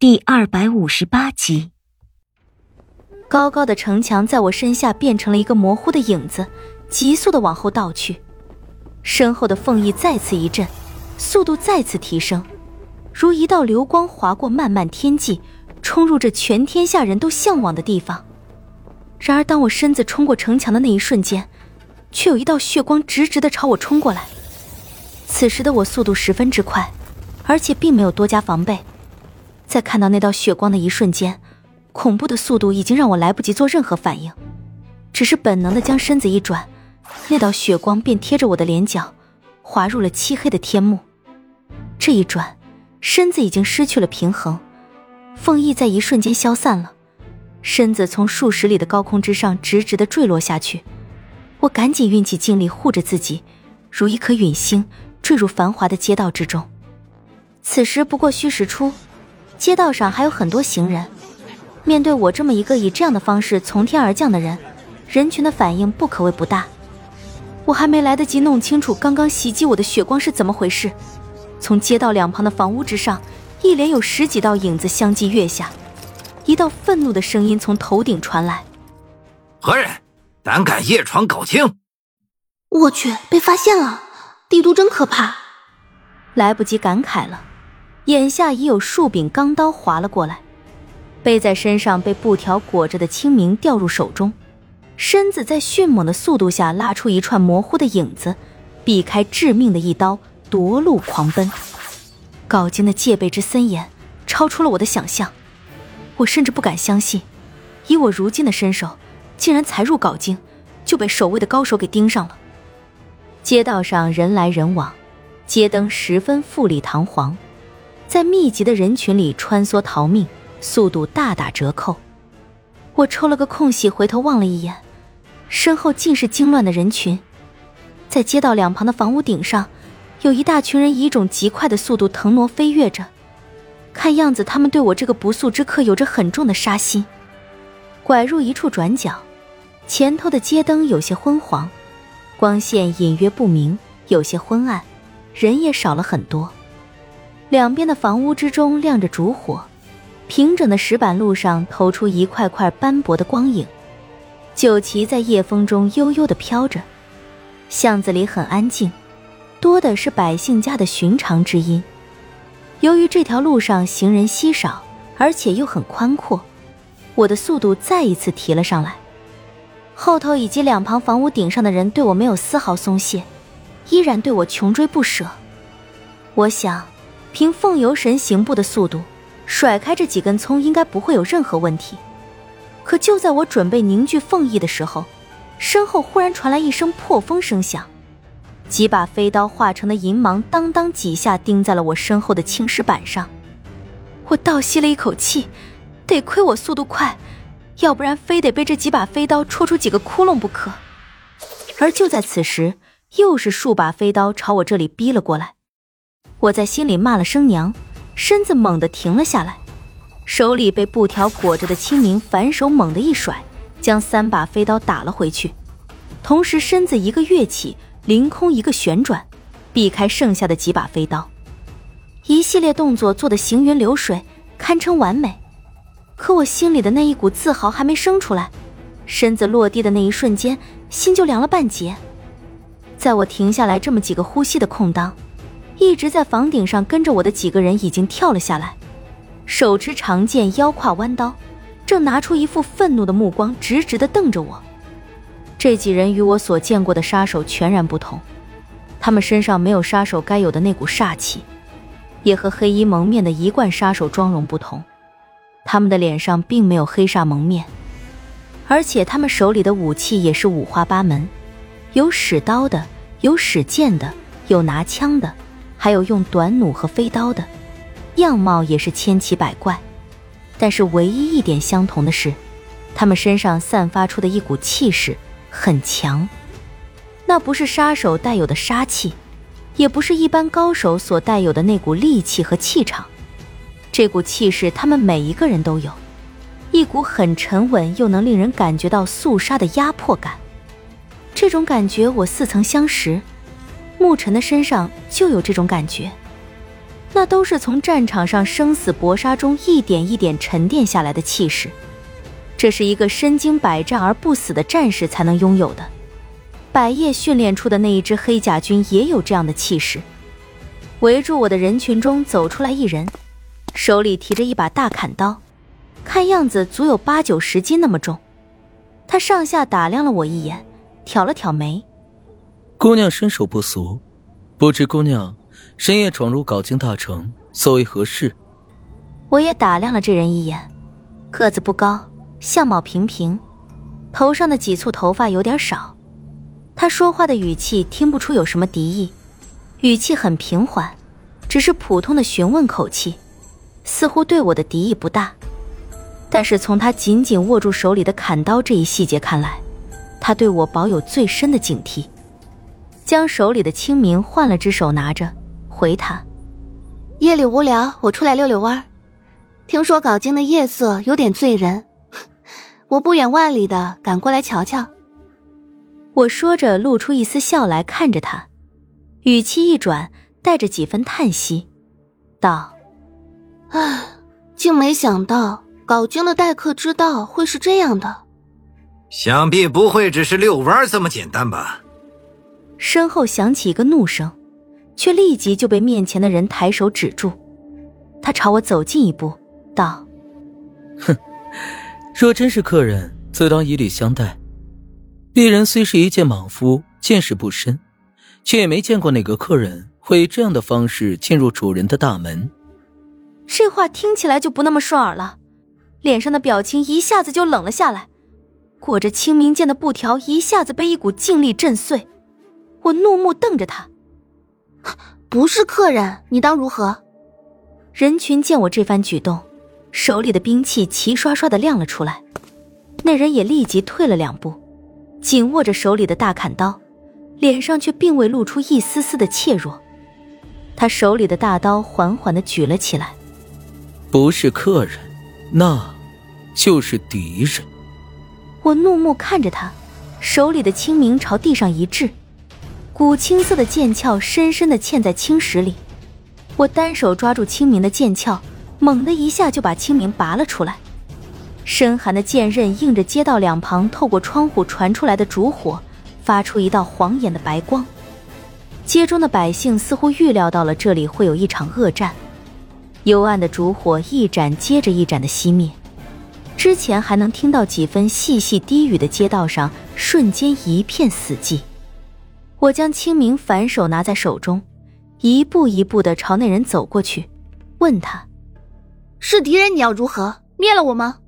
第二百五十八集，高高的城墙在我身下变成了一个模糊的影子，急速的往后倒去。身后的凤翼再次一震，速度再次提升，如一道流光划过漫漫天际，冲入这全天下人都向往的地方。然而，当我身子冲过城墙的那一瞬间，却有一道血光直直的朝我冲过来。此时的我速度十分之快，而且并没有多加防备。在看到那道血光的一瞬间，恐怖的速度已经让我来不及做任何反应，只是本能的将身子一转，那道血光便贴着我的脸角，滑入了漆黑的天幕。这一转，身子已经失去了平衡，凤翼在一瞬间消散了，身子从数十里的高空之上直直的坠落下去。我赶紧运起劲力护着自己，如一颗陨星坠入繁华的街道之中。此时不过戌时初。街道上还有很多行人，面对我这么一个以这样的方式从天而降的人，人群的反应不可谓不大。我还没来得及弄清楚刚刚袭击我的血光是怎么回事，从街道两旁的房屋之上，一连有十几道影子相继跃下，一道愤怒的声音从头顶传来：“何人胆敢夜闯搞清？”我去，被发现了！帝都真可怕。来不及感慨了。眼下已有数柄钢刀划了过来，背在身上被布条裹着的清明掉入手中，身子在迅猛的速度下拉出一串模糊的影子，避开致命的一刀，夺路狂奔。镐京的戒备之森严，超出了我的想象，我甚至不敢相信，以我如今的身手，竟然才入镐京，就被守卫的高手给盯上了。街道上人来人往，街灯十分富丽堂皇。在密集的人群里穿梭逃命，速度大打折扣。我抽了个空隙，回头望了一眼，身后尽是惊乱的人群。在街道两旁的房屋顶上，有一大群人以一种极快的速度腾挪飞跃着。看样子，他们对我这个不速之客有着很重的杀心。拐入一处转角，前头的街灯有些昏黄，光线隐约不明，有些昏暗，人也少了很多。两边的房屋之中亮着烛火，平整的石板路上透出一块块斑驳的光影，酒旗在夜风中悠悠地飘着。巷子里很安静，多的是百姓家的寻常之音。由于这条路上行人稀少，而且又很宽阔，我的速度再一次提了上来。后头以及两旁房屋顶上的人对我没有丝毫松懈，依然对我穷追不舍。我想。凭凤游神行步的速度，甩开这几根葱应该不会有任何问题。可就在我准备凝聚凤翼的时候，身后忽然传来一声破风声响，几把飞刀化成的银芒当当几下钉在了我身后的青石板上。我倒吸了一口气，得亏我速度快，要不然非得被这几把飞刀戳出几个窟窿不可。而就在此时，又是数把飞刀朝我这里逼了过来。我在心里骂了声娘，身子猛地停了下来，手里被布条裹着的清明反手猛地一甩，将三把飞刀打了回去，同时身子一个跃起，凌空一个旋转，避开剩下的几把飞刀，一系列动作做得行云流水，堪称完美。可我心里的那一股自豪还没生出来，身子落地的那一瞬间，心就凉了半截。在我停下来这么几个呼吸的空当。一直在房顶上跟着我的几个人已经跳了下来，手持长剑，腰挎弯刀，正拿出一副愤怒的目光，直直的瞪着我。这几人与我所见过的杀手全然不同，他们身上没有杀手该有的那股煞气，也和黑衣蒙面的一贯杀手妆容不同。他们的脸上并没有黑煞蒙面，而且他们手里的武器也是五花八门，有使刀的，有使剑的，有拿枪的。还有用短弩和飞刀的，样貌也是千奇百怪，但是唯一一点相同的是，他们身上散发出的一股气势很强，那不是杀手带有的杀气，也不是一般高手所带有的那股戾气和气场，这股气势他们每一个人都有，一股很沉稳又能令人感觉到肃杀的压迫感，这种感觉我似曾相识。沐尘的身上就有这种感觉，那都是从战场上生死搏杀中一点一点沉淀下来的气势。这是一个身经百战而不死的战士才能拥有的。百叶训练出的那一支黑甲军也有这样的气势。围住我的人群中走出来一人，手里提着一把大砍刀，看样子足有八九十斤那么重。他上下打量了我一眼，挑了挑眉：“姑娘身手不俗，不知姑娘深夜闯入镐京大城，所为何事？”我也打量了这人一眼，个子不高。相貌平平，头上的几簇头发有点少。他说话的语气听不出有什么敌意，语气很平缓，只是普通的询问口气，似乎对我的敌意不大。但是从他紧紧握住手里的砍刀这一细节看来，他对我保有最深的警惕。将手里的清明换了只手拿着，回他：夜里无聊，我出来溜溜弯听说镐京的夜色有点醉人。我不远万里的赶过来瞧瞧。我说着，露出一丝笑来，看着他，语气一转，带着几分叹息，道：“唉，竟没想到镐京的待客之道会是这样的。想必不会只是遛弯这么简单吧？”身后响起一个怒声，却立即就被面前的人抬手止住。他朝我走近一步，道：“哼。”若真是客人，自当以礼相待。鄙人虽是一介莽夫，见识不深，却也没见过哪个客人会以这样的方式进入主人的大门。这话听起来就不那么顺耳了，脸上的表情一下子就冷了下来，裹着清明剑的布条一下子被一股劲力震碎。我怒目瞪着他，不是客人，你当如何？人群见我这番举动。手里的兵器齐刷刷的亮了出来，那人也立即退了两步，紧握着手里的大砍刀，脸上却并未露出一丝丝的怯弱。他手里的大刀缓缓的举了起来，不是客人，那，就是敌人。我怒目看着他，手里的清明朝地上一掷，古青色的剑鞘深深的嵌在青石里。我单手抓住清明的剑鞘。猛的一下就把清明拔了出来，深寒的剑刃映着街道两旁透过窗户传出来的烛火，发出一道晃眼的白光。街中的百姓似乎预料到了这里会有一场恶战，幽暗的烛火一盏接着一盏的熄灭。之前还能听到几分细细低语的街道上，瞬间一片死寂。我将清明反手拿在手中，一步一步的朝那人走过去，问他。是敌人，你要如何灭了我吗？